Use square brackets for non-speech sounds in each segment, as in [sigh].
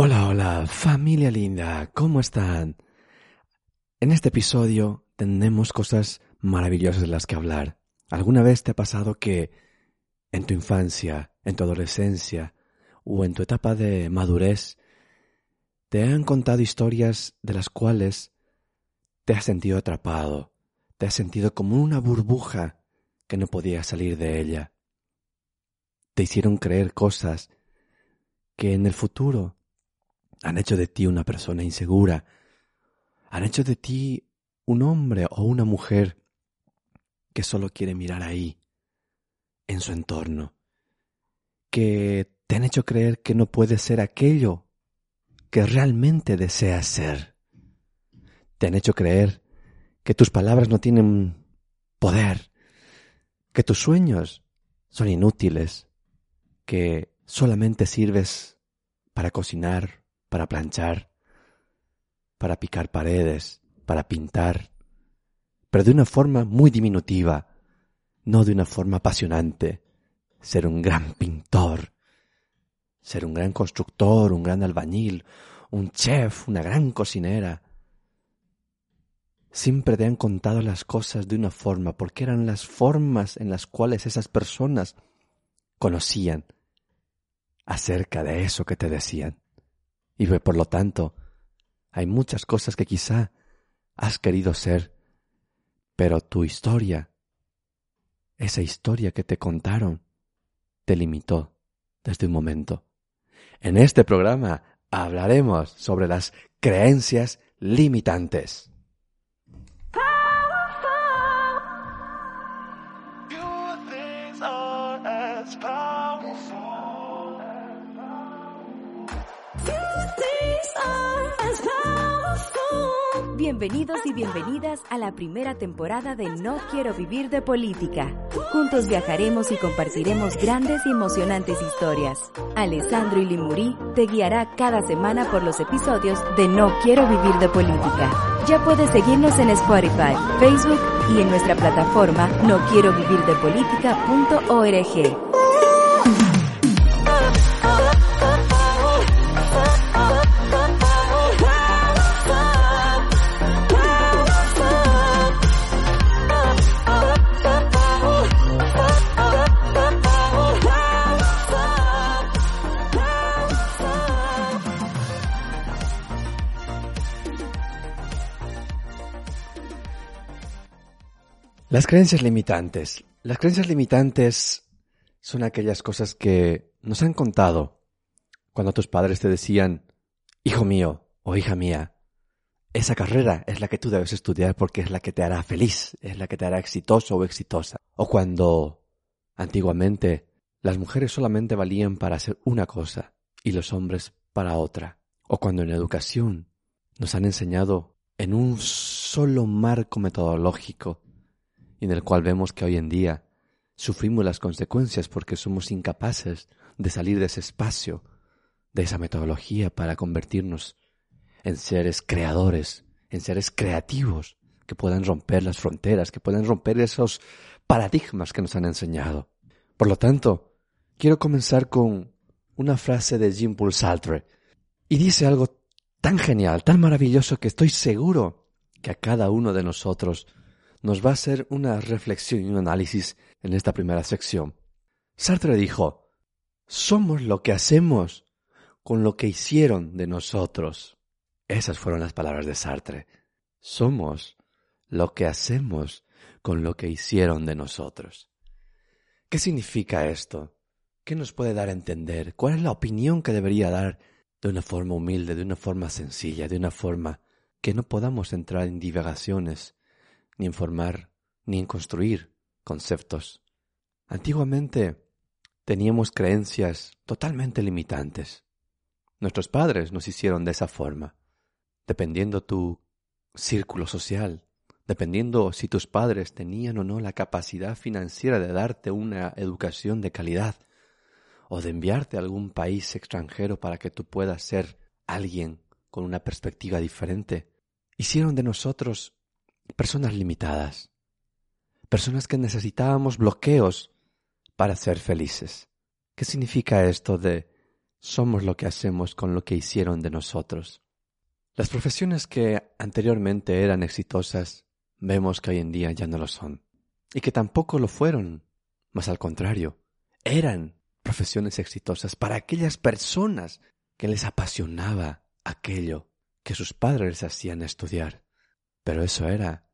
Hola, hola, familia linda, ¿cómo están? En este episodio tenemos cosas maravillosas de las que hablar. ¿Alguna vez te ha pasado que en tu infancia, en tu adolescencia o en tu etapa de madurez te han contado historias de las cuales te has sentido atrapado, te has sentido como una burbuja que no podías salir de ella? Te hicieron creer cosas que en el futuro han hecho de ti una persona insegura. Han hecho de ti un hombre o una mujer que solo quiere mirar ahí, en su entorno. Que te han hecho creer que no puedes ser aquello que realmente deseas ser. Te han hecho creer que tus palabras no tienen poder, que tus sueños son inútiles, que solamente sirves para cocinar para planchar, para picar paredes, para pintar, pero de una forma muy diminutiva, no de una forma apasionante. Ser un gran pintor, ser un gran constructor, un gran albañil, un chef, una gran cocinera. Siempre te han contado las cosas de una forma, porque eran las formas en las cuales esas personas conocían acerca de eso que te decían. Y por lo tanto, hay muchas cosas que quizá has querido ser, pero tu historia, esa historia que te contaron, te limitó desde un momento. En este programa hablaremos sobre las creencias limitantes. Bienvenidos y bienvenidas a la primera temporada de No Quiero Vivir de Política. Juntos viajaremos y compartiremos grandes y emocionantes historias. Alessandro y Limuri te guiará cada semana por los episodios de No Quiero Vivir de Política. Ya puedes seguirnos en Spotify, Facebook y en nuestra plataforma no Las creencias limitantes. Las creencias limitantes son aquellas cosas que nos han contado cuando tus padres te decían, hijo mío o hija mía, esa carrera es la que tú debes estudiar porque es la que te hará feliz, es la que te hará exitoso o exitosa. O cuando antiguamente las mujeres solamente valían para hacer una cosa y los hombres para otra. O cuando en educación nos han enseñado en un solo marco metodológico y en el cual vemos que hoy en día sufrimos las consecuencias porque somos incapaces de salir de ese espacio, de esa metodología para convertirnos en seres creadores, en seres creativos que puedan romper las fronteras, que puedan romper esos paradigmas que nos han enseñado. Por lo tanto, quiero comenzar con una frase de Jean-Paul Sartre y dice algo tan genial, tan maravilloso que estoy seguro que a cada uno de nosotros nos va a hacer una reflexión y un análisis en esta primera sección. Sartre dijo, somos lo que hacemos con lo que hicieron de nosotros. Esas fueron las palabras de Sartre. Somos lo que hacemos con lo que hicieron de nosotros. ¿Qué significa esto? ¿Qué nos puede dar a entender? ¿Cuál es la opinión que debería dar de una forma humilde, de una forma sencilla, de una forma que no podamos entrar en divagaciones ni en formar, ni en construir conceptos. Antiguamente teníamos creencias totalmente limitantes. Nuestros padres nos hicieron de esa forma, dependiendo tu círculo social, dependiendo si tus padres tenían o no la capacidad financiera de darte una educación de calidad o de enviarte a algún país extranjero para que tú puedas ser alguien con una perspectiva diferente. Hicieron de nosotros personas limitadas, personas que necesitábamos bloqueos para ser felices. ¿Qué significa esto de somos lo que hacemos con lo que hicieron de nosotros. Las profesiones que anteriormente eran exitosas, vemos que hoy en día ya no lo son. Y que tampoco lo fueron, más al contrario, eran profesiones exitosas para aquellas personas que les apasionaba aquello que sus padres les hacían estudiar. Pero eso era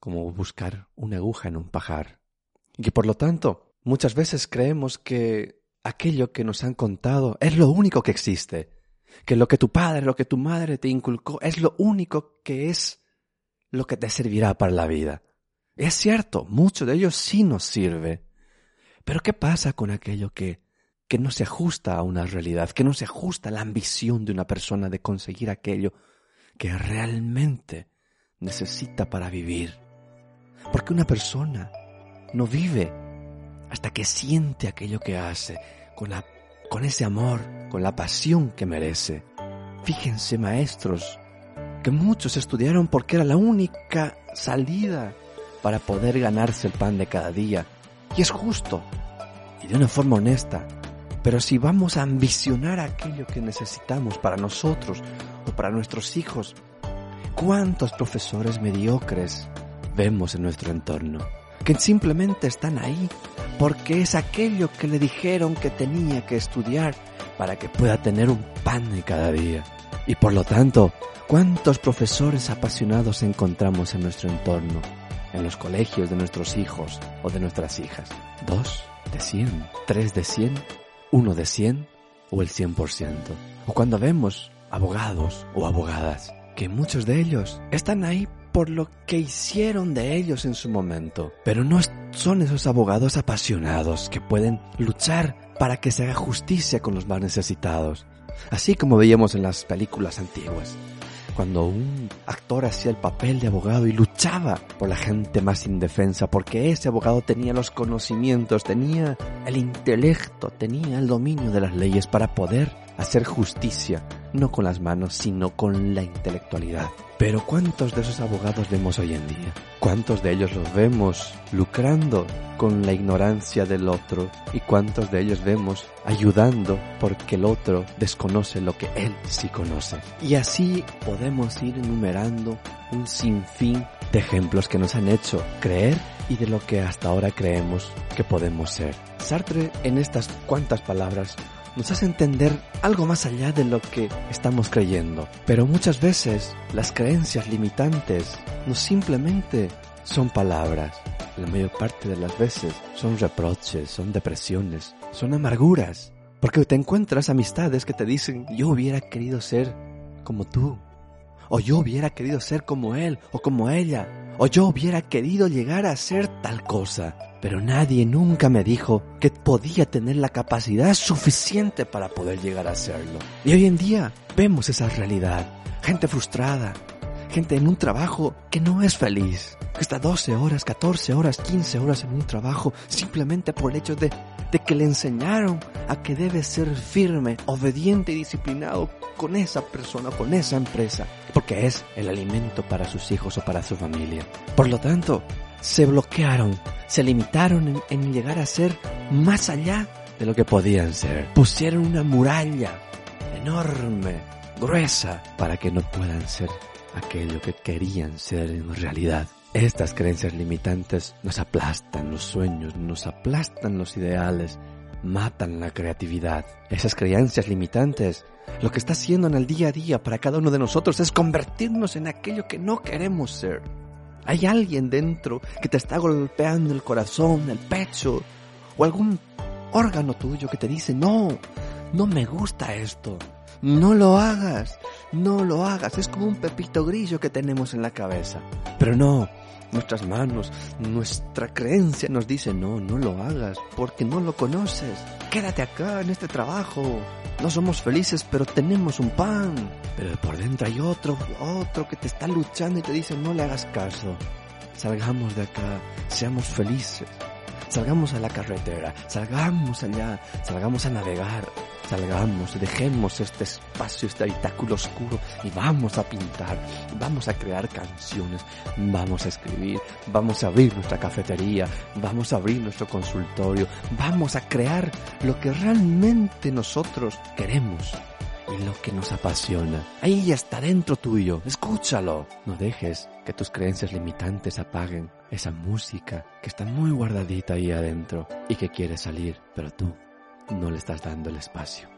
como buscar una aguja en un pajar. Y por lo tanto muchas veces creemos que aquello que nos han contado es lo único que existe, que lo que tu padre, lo que tu madre te inculcó es lo único que es lo que te servirá para la vida. Es cierto, mucho de ello sí nos sirve. Pero ¿qué pasa con aquello que, que no se ajusta a una realidad, que no se ajusta a la ambición de una persona de conseguir aquello que realmente necesita para vivir? Porque una persona no vive hasta que siente aquello que hace, con, la, con ese amor, con la pasión que merece. Fíjense, maestros, que muchos estudiaron porque era la única salida para poder ganarse el pan de cada día. Y es justo, y de una forma honesta. Pero si vamos a ambicionar aquello que necesitamos para nosotros o para nuestros hijos, ¿cuántos profesores mediocres vemos en nuestro entorno? Que simplemente están ahí porque es aquello que le dijeron que tenía que estudiar para que pueda tener un pan de cada día. Y por lo tanto, ¿cuántos profesores apasionados encontramos en nuestro entorno? En los colegios de nuestros hijos o de nuestras hijas. ¿Dos de cien? ¿Tres de cien? ¿Uno de cien? ¿O el cien por ciento? O cuando vemos abogados o abogadas, que muchos de ellos están ahí por lo que hicieron de ellos en su momento, pero no son esos abogados apasionados que pueden luchar para que se haga justicia con los más necesitados, así como veíamos en las películas antiguas, cuando un actor hacía el papel de abogado y luchaba por la gente más indefensa, porque ese abogado tenía los conocimientos, tenía el intelecto, tenía el dominio de las leyes para poder hacer justicia, no con las manos, sino con la intelectualidad. Pero ¿cuántos de esos abogados vemos hoy en día? ¿Cuántos de ellos los vemos lucrando con la ignorancia del otro? ¿Y cuántos de ellos vemos ayudando porque el otro desconoce lo que él sí conoce? Y así podemos ir enumerando un sinfín de ejemplos que nos han hecho creer y de lo que hasta ahora creemos que podemos ser. Sartre en estas cuantas palabras nos hace entender algo más allá de lo que estamos creyendo. Pero muchas veces las creencias limitantes no simplemente son palabras. La mayor parte de las veces son reproches, son depresiones, son amarguras. Porque te encuentras amistades que te dicen, yo hubiera querido ser como tú. O yo hubiera querido ser como él o como ella. O yo hubiera querido llegar a ser tal cosa pero nadie nunca me dijo que podía tener la capacidad suficiente para poder llegar a hacerlo. Y hoy en día vemos esa realidad. Gente frustrada, gente en un trabajo que no es feliz, que está 12 horas, 14 horas, 15 horas en un trabajo simplemente por el hecho de, de que le enseñaron a que debe ser firme, obediente y disciplinado con esa persona, con esa empresa, porque es el alimento para sus hijos o para su familia. Por lo tanto, se bloquearon, se limitaron en, llegar a ser más allá de lo que podían ser. Pusieron una muralla enorme, gruesa, para que no puedan ser aquello que querían ser en realidad. Estas creencias limitantes nos aplastan los sueños, nos aplastan los ideales, matan la creatividad. Esas creencias limitantes lo que está haciendo en el día a día para cada uno de nosotros es convertirnos en aquello que no queremos ser. Hay alguien dentro que te está golpeando el corazón, el pecho o algún órgano tuyo que te dice, no, no me gusta esto. No lo hagas, no lo hagas. Es como un pepito grillo que tenemos en la cabeza. Pero no, nuestras manos, nuestra creencia nos dice, no, no lo hagas, porque no lo conoces. Quédate acá en este trabajo. No somos felices, pero tenemos un pan. Pero por dentro hay otro, otro que te está luchando y te dice, no le hagas caso. Salgamos de acá, seamos felices. Salgamos a la carretera, salgamos allá, salgamos a navegar, salgamos, dejemos este espacio, este habitáculo oscuro y vamos a pintar, vamos a crear canciones, vamos a escribir, vamos a abrir nuestra cafetería, vamos a abrir nuestro consultorio, vamos a crear lo que realmente nosotros queremos y lo que nos apasiona. Ahí está dentro tuyo, escúchalo. No dejes que tus creencias limitantes apaguen esa música que está muy guardadita ahí adentro y que quiere salir, pero tú no le estás dando el espacio.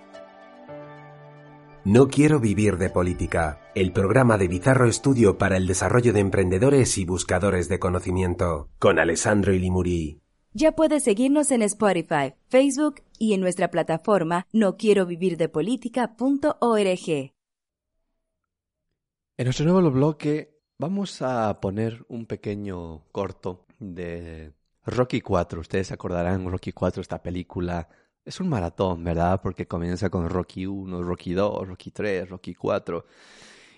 No quiero vivir de política, el programa de Bizarro Estudio para el desarrollo de emprendedores y buscadores de conocimiento, con Alessandro Ilimuri. Ya puedes seguirnos en Spotify, Facebook y en nuestra plataforma no quiero vivir de política.org. En nuestro nuevo bloque vamos a poner un pequeño corto de Rocky 4. Ustedes acordarán, Rocky 4, esta película es un maratón, ¿verdad? Porque comienza con Rocky 1, Rocky 2, Rocky 3, Rocky 4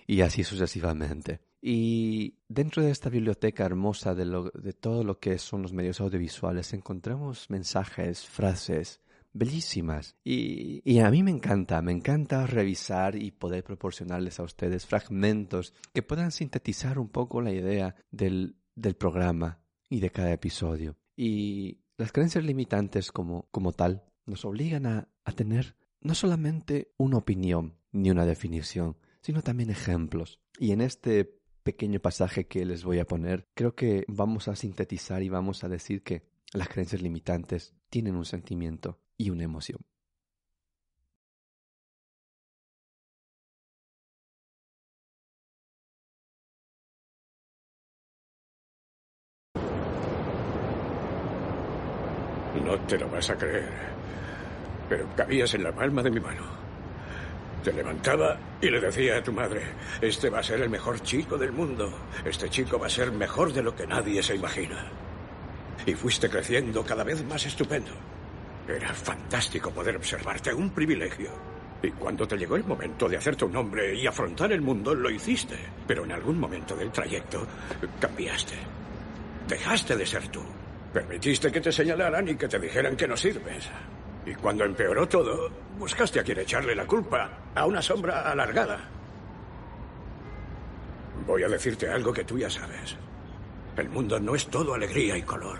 y así sucesivamente. Y dentro de esta biblioteca hermosa de, lo, de todo lo que son los medios audiovisuales encontramos mensajes, frases bellísimas. Y, y, a mí me encanta, me encanta revisar y poder proporcionarles a ustedes fragmentos que puedan sintetizar un poco la idea del, del programa y de cada episodio. Y las creencias limitantes como, como tal nos obligan a, a tener no solamente una opinión ni una definición, sino también ejemplos. Y en este pequeño pasaje que les voy a poner, creo que vamos a sintetizar y vamos a decir que las creencias limitantes tienen un sentimiento y una emoción. No te lo vas a creer, pero cabías en la palma de mi mano. Te levantaba y le decía a tu madre, este va a ser el mejor chico del mundo, este chico va a ser mejor de lo que nadie se imagina. Y fuiste creciendo cada vez más estupendo. Era fantástico poder observarte, un privilegio. Y cuando te llegó el momento de hacerte un hombre y afrontar el mundo, lo hiciste. Pero en algún momento del trayecto cambiaste. Dejaste de ser tú. Permitiste que te señalaran y que te dijeran que no sirves. Y cuando empeoró todo, buscaste a quien echarle la culpa, a una sombra alargada. Voy a decirte algo que tú ya sabes. El mundo no es todo alegría y color.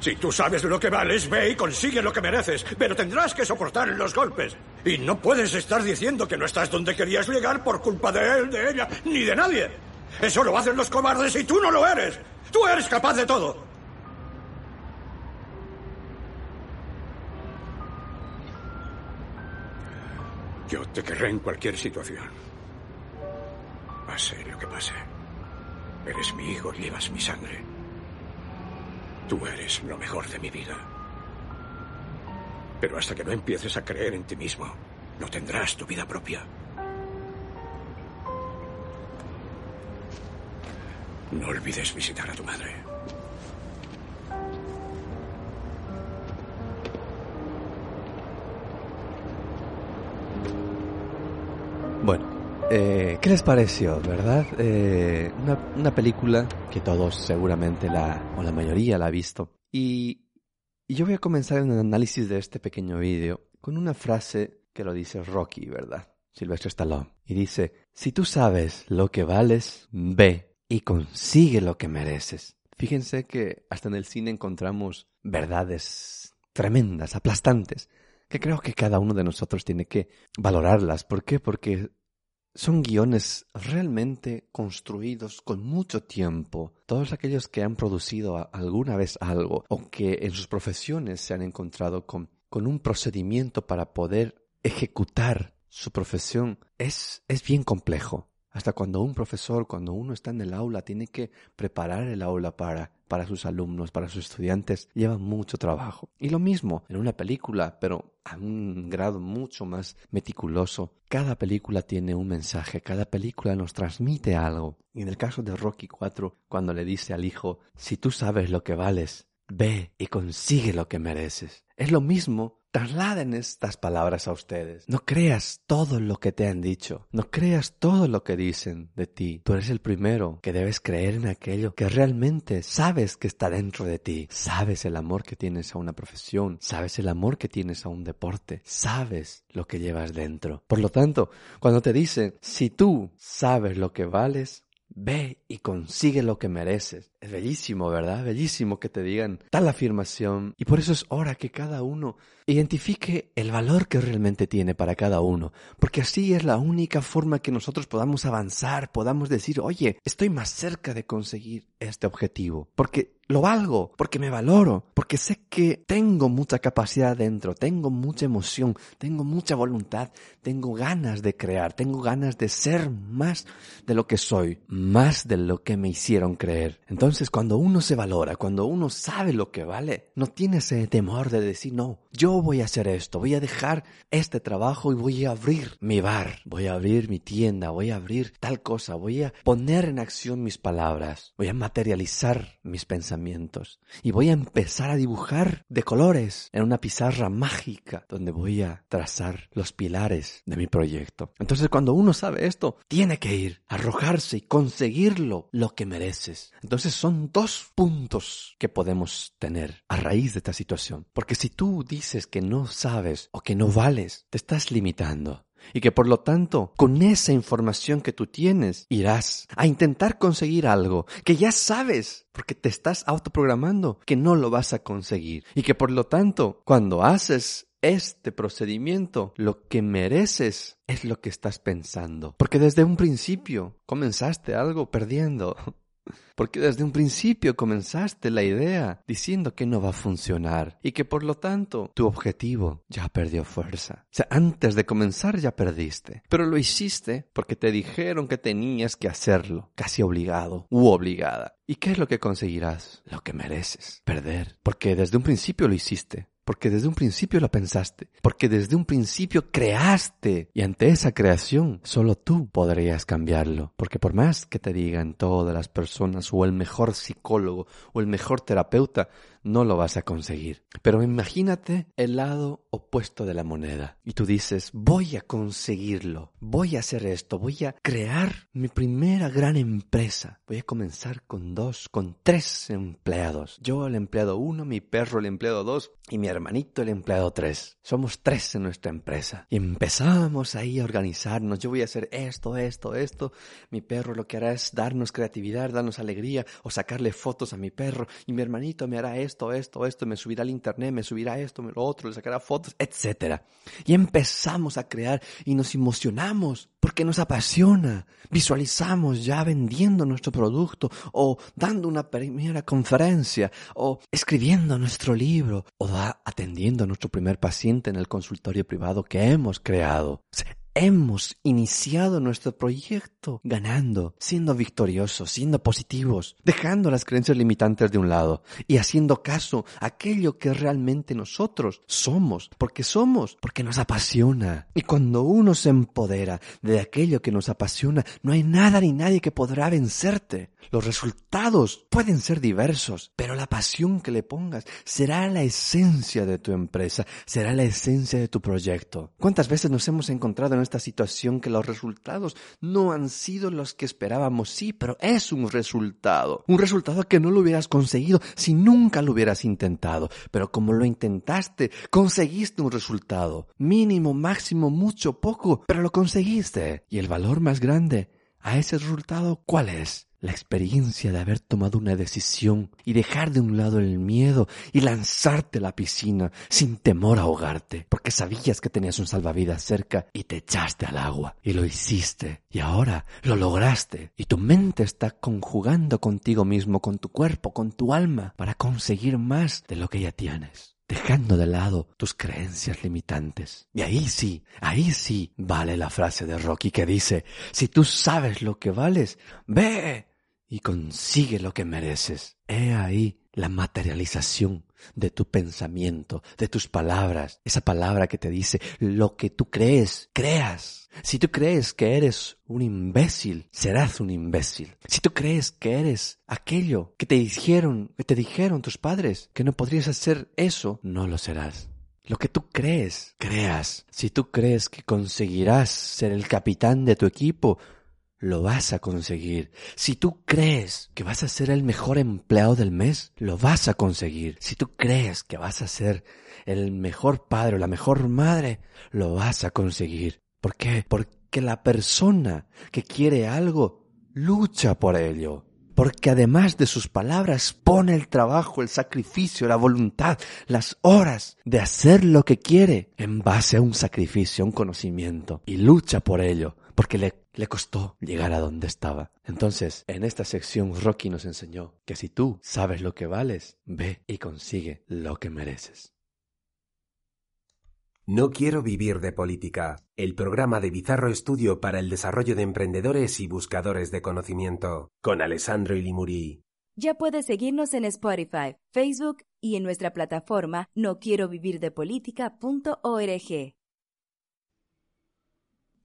Si tú sabes lo que vales, ve y consigue lo que mereces, pero tendrás que soportar los golpes. Y no puedes estar diciendo que no estás donde querías llegar por culpa de él, de ella, ni de nadie. Eso lo hacen los cobardes y tú no lo eres. Tú eres capaz de todo. Yo te querré en cualquier situación. Pase lo que pase. Eres mi hijo llevas mi sangre. Tú eres lo mejor de mi vida. Pero hasta que no empieces a creer en ti mismo, no tendrás tu vida propia. No olvides visitar a tu madre. Eh, ¿qué les pareció, verdad? Eh, una, película que todos seguramente la, o la mayoría la ha visto. Y, y yo voy a comenzar en el análisis de este pequeño vídeo con una frase que lo dice Rocky, ¿verdad? Silvestre Stallone. Y dice, si tú sabes lo que vales, ve y consigue lo que mereces. Fíjense que hasta en el cine encontramos verdades tremendas, aplastantes, que creo que cada uno de nosotros tiene que valorarlas. ¿Por qué? Porque son guiones realmente construidos con mucho tiempo. Todos aquellos que han producido alguna vez algo o que en sus profesiones se han encontrado con, con un procedimiento para poder ejecutar su profesión es, es bien complejo. Hasta cuando un profesor, cuando uno está en el aula, tiene que preparar el aula para para sus alumnos, para sus estudiantes, lleva mucho trabajo. Y lo mismo en una película, pero a un grado mucho más meticuloso. Cada película tiene un mensaje, cada película nos transmite algo. Y en el caso de Rocky 4, cuando le dice al hijo, si tú sabes lo que vales, ve y consigue lo que mereces. Es lo mismo trasladen estas palabras a ustedes. No creas todo lo que te han dicho. No creas todo lo que dicen de ti. Tú eres el primero que debes creer en aquello que realmente sabes que está dentro de ti. Sabes el amor que tienes a una profesión. Sabes el amor que tienes a un deporte. Sabes lo que llevas dentro. Por lo tanto, cuando te dicen, si tú sabes lo que vales, Ve y consigue lo que mereces. Es bellísimo, ¿verdad? Bellísimo que te digan tal afirmación. Y por eso es hora que cada uno identifique el valor que realmente tiene para cada uno. Porque así es la única forma que nosotros podamos avanzar, podamos decir, oye, estoy más cerca de conseguir este objetivo. Porque lo valgo, porque me valoro, porque sé que tengo mucha capacidad dentro, tengo mucha emoción, tengo mucha voluntad, tengo ganas de crear, tengo ganas de ser más de lo que soy, más de lo que me hicieron creer. Entonces, cuando uno se valora, cuando uno sabe lo que vale, no tiene ese temor de decir, no, yo voy a hacer esto, voy a dejar este trabajo y voy a abrir mi bar, voy a abrir mi tienda, voy a abrir tal cosa, voy a poner en acción mis palabras, voy a materializar mis pensamientos y voy a empezar a dibujar de colores en una pizarra mágica donde voy a trazar los pilares de mi proyecto. Entonces cuando uno sabe esto, tiene que ir, arrojarse y conseguirlo lo que mereces. Entonces son dos puntos que podemos tener a raíz de esta situación. Porque si tú dices que no sabes o que no vales, te estás limitando y que por lo tanto con esa información que tú tienes irás a intentar conseguir algo que ya sabes porque te estás autoprogramando que no lo vas a conseguir y que por lo tanto cuando haces este procedimiento, lo que mereces es lo que estás pensando. Porque desde un principio comenzaste algo perdiendo. Porque desde un principio comenzaste la idea diciendo que no va a funcionar y que por lo tanto tu objetivo ya perdió fuerza. O sea, antes de comenzar ya perdiste. Pero lo hiciste porque te dijeron que tenías que hacerlo, casi obligado u obligada. ¿Y qué es lo que conseguirás? Lo que mereces, perder. Porque desde un principio lo hiciste porque desde un principio lo pensaste, porque desde un principio creaste y ante esa creación solo tú podrías cambiarlo, porque por más que te digan todas las personas o el mejor psicólogo o el mejor terapeuta, no lo vas a conseguir. Pero imagínate el lado opuesto de la moneda y tú dices, voy a conseguirlo, voy a hacer esto, voy a crear mi primera gran empresa. Voy a comenzar con dos, con tres empleados. Yo el empleado uno, mi perro el empleado dos y mi hermanito el empleado tres. Somos tres en nuestra empresa. Y empezamos ahí a organizarnos. Yo voy a hacer esto, esto, esto. Mi perro lo que hará es darnos creatividad, darnos alegría o sacarle fotos a mi perro. Y mi hermanito me hará esto esto, esto, me subirá al internet, me subirá esto, lo otro, le sacará fotos, etc. Y empezamos a crear y nos emocionamos porque nos apasiona. Visualizamos ya vendiendo nuestro producto o dando una primera conferencia o escribiendo nuestro libro o atendiendo a nuestro primer paciente en el consultorio privado que hemos creado [laughs] hemos iniciado nuestro proyecto ganando, siendo victoriosos, siendo positivos, dejando las creencias limitantes de un lado y haciendo caso a aquello que realmente nosotros somos, porque somos, porque nos apasiona. Y cuando uno se empodera de aquello que nos apasiona, no hay nada ni nadie que podrá vencerte. Los resultados pueden ser diversos, pero la pasión que le pongas será la esencia de tu empresa, será la esencia de tu proyecto. ¿Cuántas veces nos hemos encontrado en esta situación que los resultados no han sido los que esperábamos? Sí, pero es un resultado. Un resultado que no lo hubieras conseguido si nunca lo hubieras intentado. Pero como lo intentaste, conseguiste un resultado. Mínimo, máximo, mucho, poco, pero lo conseguiste. Y el valor más grande a ese resultado, ¿cuál es? La experiencia de haber tomado una decisión y dejar de un lado el miedo y lanzarte a la piscina sin temor a ahogarte, porque sabías que tenías un salvavidas cerca y te echaste al agua. Y lo hiciste y ahora lo lograste. Y tu mente está conjugando contigo mismo, con tu cuerpo, con tu alma para conseguir más de lo que ya tienes dejando de lado tus creencias limitantes. Y ahí sí, ahí sí vale la frase de Rocky que dice, si tú sabes lo que vales, ve y consigue lo que mereces. He ahí la materialización de tu pensamiento, de tus palabras. Esa palabra que te dice lo que tú crees, creas. Si tú crees que eres un imbécil, serás un imbécil. Si tú crees que eres aquello que te dijeron, que te dijeron tus padres, que no podrías hacer eso, no lo serás. Lo que tú crees, creas. Si tú crees que conseguirás ser el capitán de tu equipo, lo vas a conseguir. Si tú crees que vas a ser el mejor empleado del mes, lo vas a conseguir. Si tú crees que vas a ser el mejor padre o la mejor madre, lo vas a conseguir. ¿Por qué? Porque la persona que quiere algo lucha por ello. Porque además de sus palabras pone el trabajo, el sacrificio, la voluntad, las horas de hacer lo que quiere en base a un sacrificio, a un conocimiento. Y lucha por ello. Porque le le costó llegar a donde estaba. Entonces, en esta sección Rocky nos enseñó que si tú sabes lo que vales, ve y consigue lo que mereces. No quiero vivir de política, el programa de Bizarro Estudio para el desarrollo de emprendedores y buscadores de conocimiento, con Alessandro Ilimuri. Ya puedes seguirnos en Spotify, Facebook y en nuestra plataforma no quiero vivir de política.org.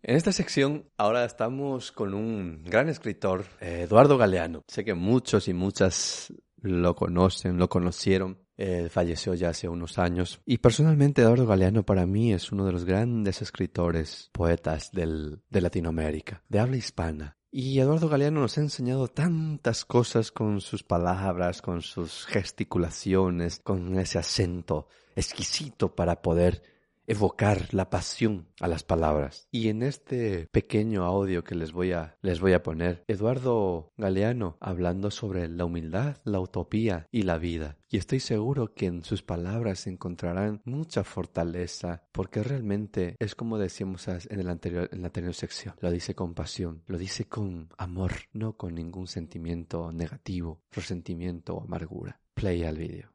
En esta sección ahora estamos con un gran escritor, Eduardo Galeano. Sé que muchos y muchas lo conocen, lo conocieron. Falleció ya hace unos años. Y personalmente Eduardo Galeano para mí es uno de los grandes escritores, poetas del, de Latinoamérica, de habla hispana. Y Eduardo Galeano nos ha enseñado tantas cosas con sus palabras, con sus gesticulaciones, con ese acento exquisito para poder evocar la pasión a las palabras. Y en este pequeño audio que les voy a, les voy a poner, Eduardo Galeano hablando sobre la humildad, la utopía y la vida. Y estoy seguro que en sus palabras encontrarán mucha fortaleza, porque realmente es como decíamos en, el anterior, en la anterior sección. Lo dice con pasión, lo dice con amor, no con ningún sentimiento negativo, resentimiento o amargura. Play al vídeo.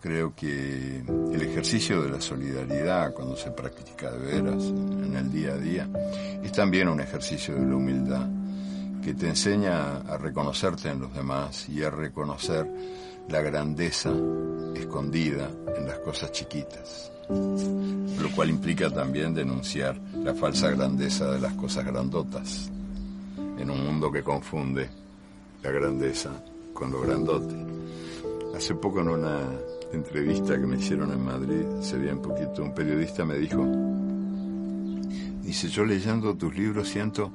Creo que el ejercicio de la solidaridad, cuando se practica de veras en el día a día, es también un ejercicio de la humildad, que te enseña a reconocerte en los demás y a reconocer la grandeza escondida en las cosas chiquitas, lo cual implica también denunciar la falsa grandeza de las cosas grandotas, en un mundo que confunde la grandeza con lo grandote. Hace poco en una entrevista que me hicieron en Madrid, se veía un poquito, un periodista me dijo, dice, yo leyendo tus libros siento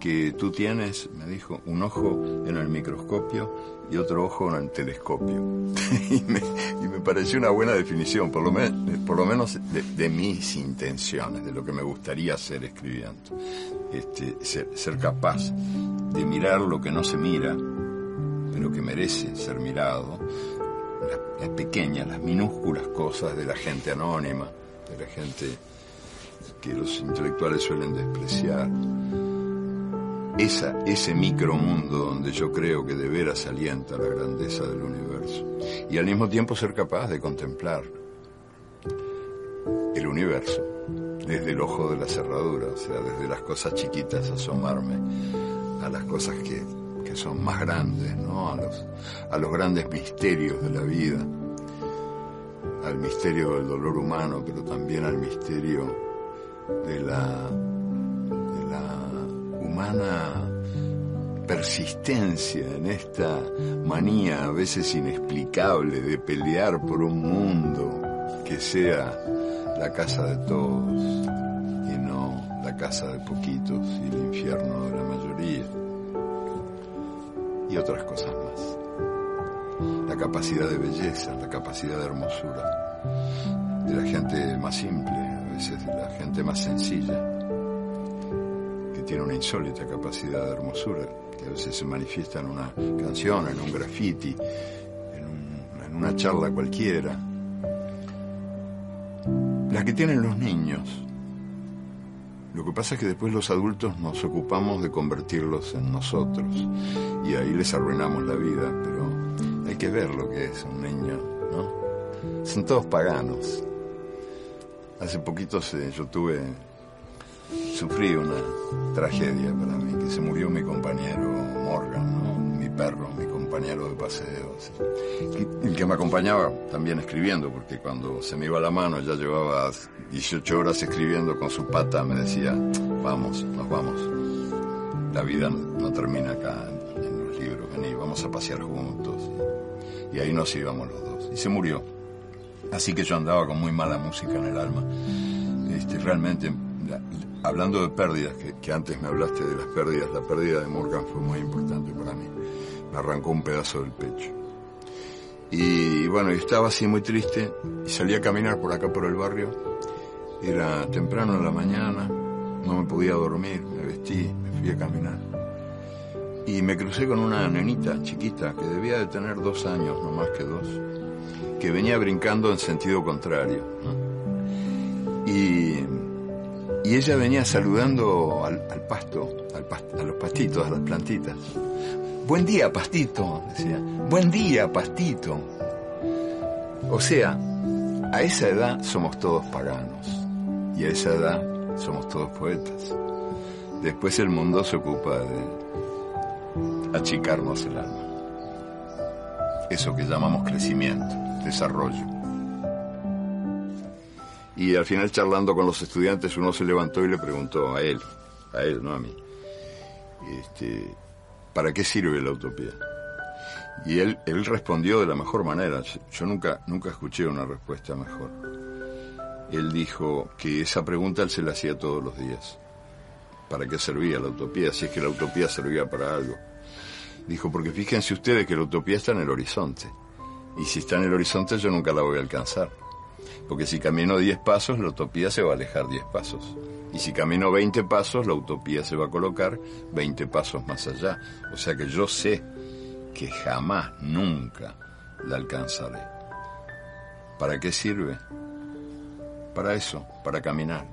que tú tienes, me dijo, un ojo en el microscopio y otro ojo en el telescopio. [laughs] y, me, pareció una buena definición, por lo, por lo menos de, mis intenciones, de lo que me gustaría hacer escribiendo. Este, ser, ser capaz de mirar lo que no se mira, pero que merece ser mirado, las, pequeñas, las minúsculas cosas de la gente anónima, de la gente que los intelectuales suelen despreciar. Esa, ese micromundo donde yo creo que de veras alienta la grandeza del universo. Y al mismo tiempo ser capaz de contemplar el universo desde el ojo de la cerradura, o sea, desde las cosas chiquitas asomarme a las cosas que son más grandes, ¿no? A los, a los grandes misterios de la vida, al misterio del dolor humano, pero también al misterio de la, de la humana persistencia en esta manía a veces inexplicable de pelear por un mundo que sea la casa de todos y no la casa de poquitos y el infierno de la mayoría y otras cosas más. La capacidad de belleza, la capacidad de hermosura de la gente más simple, a veces de la gente más sencilla, que tiene una insólita capacidad de hermosura, que a veces se manifiesta en una canción, en un graffiti, en, en una charla cualquiera. La que tienen los niños, lo que pasa es que después los adultos nos ocupamos de convertirlos en nosotros y ahí les arruinamos la vida, pero hay que ver lo que es un niño, ¿no? Son todos paganos. hace poquito yo tuve, sufrí una tragedia para mí, que se murió mi compañero Morgan, mi perro, mi compañero de el que me acompañaba también escribiendo, porque cuando se me iba la mano, ya llevaba 18 horas escribiendo con su pata, me decía, vamos, nos vamos. La vida no, termina acá en, los libros, vení, vamos a pasear juntos. Y ahí nos íbamos los dos. Y se murió. Así que yo andaba con muy mala música en el alma. Este, realmente, hablando de pérdidas, que antes me hablaste de las pérdidas, la pérdida de Morgan fue muy importante para mí. Arrancó un pedazo del pecho. Y bueno, estaba así muy triste y salí a caminar por acá por el barrio. Era temprano en la mañana, no me podía dormir, me vestí, me fui a caminar. Y me crucé con una nenita chiquita que debía de tener dos años, no más que dos, que venía brincando en sentido contrario. Y, y, ella venía saludando al, pasto, al a los pastitos, a las plantitas. Buen día, pastito, decía. Buen día, pastito. O sea, a esa edad somos todos paganos y a esa edad somos todos poetas. Después el mundo se ocupa de achicarnos el alma. Eso que llamamos crecimiento, desarrollo. Y al final charlando con los estudiantes uno se levantó y le preguntó a él, a él, no a mí, este, ¿para qué sirve la utopía? Y él, él respondió de la mejor manera. Yo nunca, nunca escuché una respuesta mejor. Él dijo que esa pregunta él se la hacía todos los días. ¿Para qué servía la utopía? Si es que la utopía servía para algo. Dijo, porque fíjense ustedes que la utopía está en el horizonte. Y si está en el horizonte yo nunca la voy a alcanzar. Porque si camino 10 pasos, la utopía se va a alejar 10 pasos. Y si camino 20 pasos, la utopía se va a colocar 20 pasos más allá. O sea que yo sé que jamás, nunca la alcanzaré. ¿Para qué sirve? Para eso, para caminar.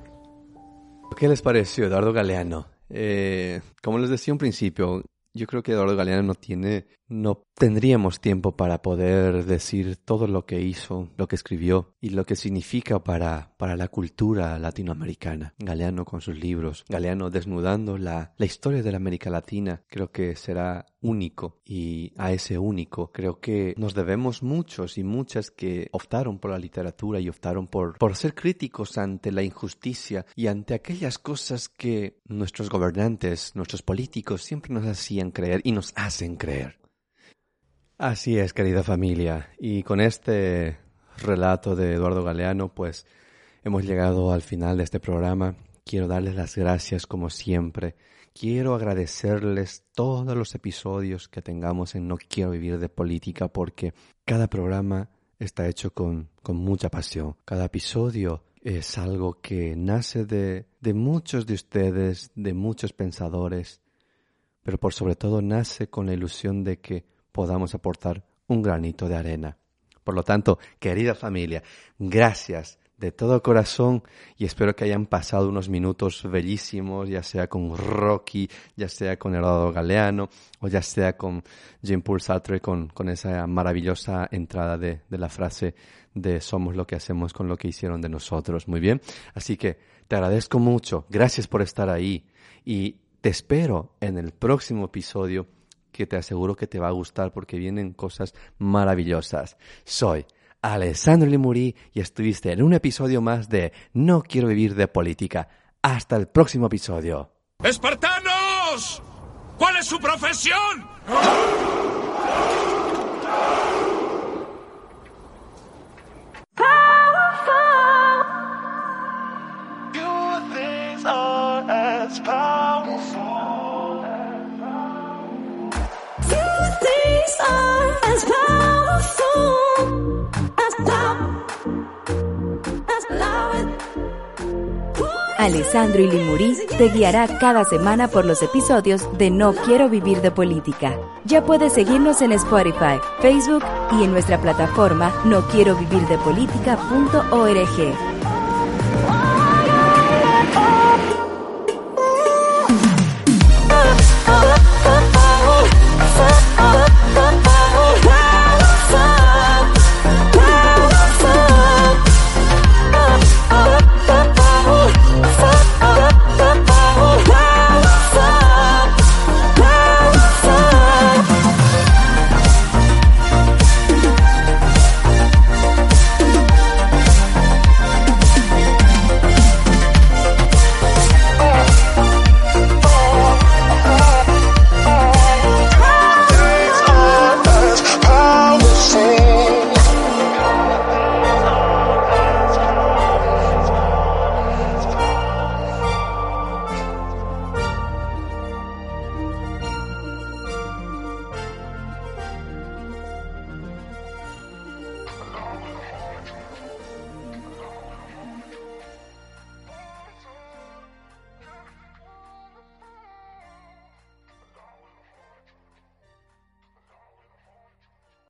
¿Qué les pareció Eduardo Galeano? Eh, como les decía un principio, yo creo que Eduardo Galeano no tiene, no tendríamos tiempo para poder decir todo lo que hizo, lo que escribió y lo que significa para, para la cultura latinoamericana. Galeano con sus libros, Galeano desnudando la, la historia de la América Latina, creo que será único y a ese único creo que nos debemos muchos y muchas que optaron por la literatura y optaron por, por ser críticos ante la injusticia y ante aquellas cosas que nuestros gobernantes, nuestros políticos siempre nos hacían creer y nos hacen creer. Así es, querida familia, y con este relato de Eduardo Galeano, pues hemos llegado al final de este programa. Quiero darles las gracias como siempre Quiero agradecerles todos los episodios que tengamos en No Quiero Vivir de Política porque cada programa está hecho con, con mucha pasión. Cada episodio es algo que nace de, de muchos de ustedes, de muchos pensadores, pero por sobre todo nace con la ilusión de que podamos aportar un granito de arena. Por lo tanto, querida familia, gracias de todo corazón y espero que hayan pasado unos minutos bellísimos, ya sea con Rocky, ya sea con Eduardo Galeano o ya sea con Jean-Paul Sartre con, con, esa maravillosa entrada de, de la frase de somos lo que hacemos con lo que hicieron de nosotros. Muy bien. Así que te agradezco mucho. Gracias por estar ahí y te espero en el próximo episodio que te aseguro que te va a gustar porque vienen cosas maravillosas. Soy Alessandro Limuri y estuviste en un episodio más de No quiero vivir de política. Hasta el próximo episodio. ¡Espartanos! ¿Cuál es su profesión? Alessandro Ilimurí te guiará cada semana por los episodios de No Quiero Vivir de Política. Ya puedes seguirnos en Spotify, Facebook y en nuestra plataforma no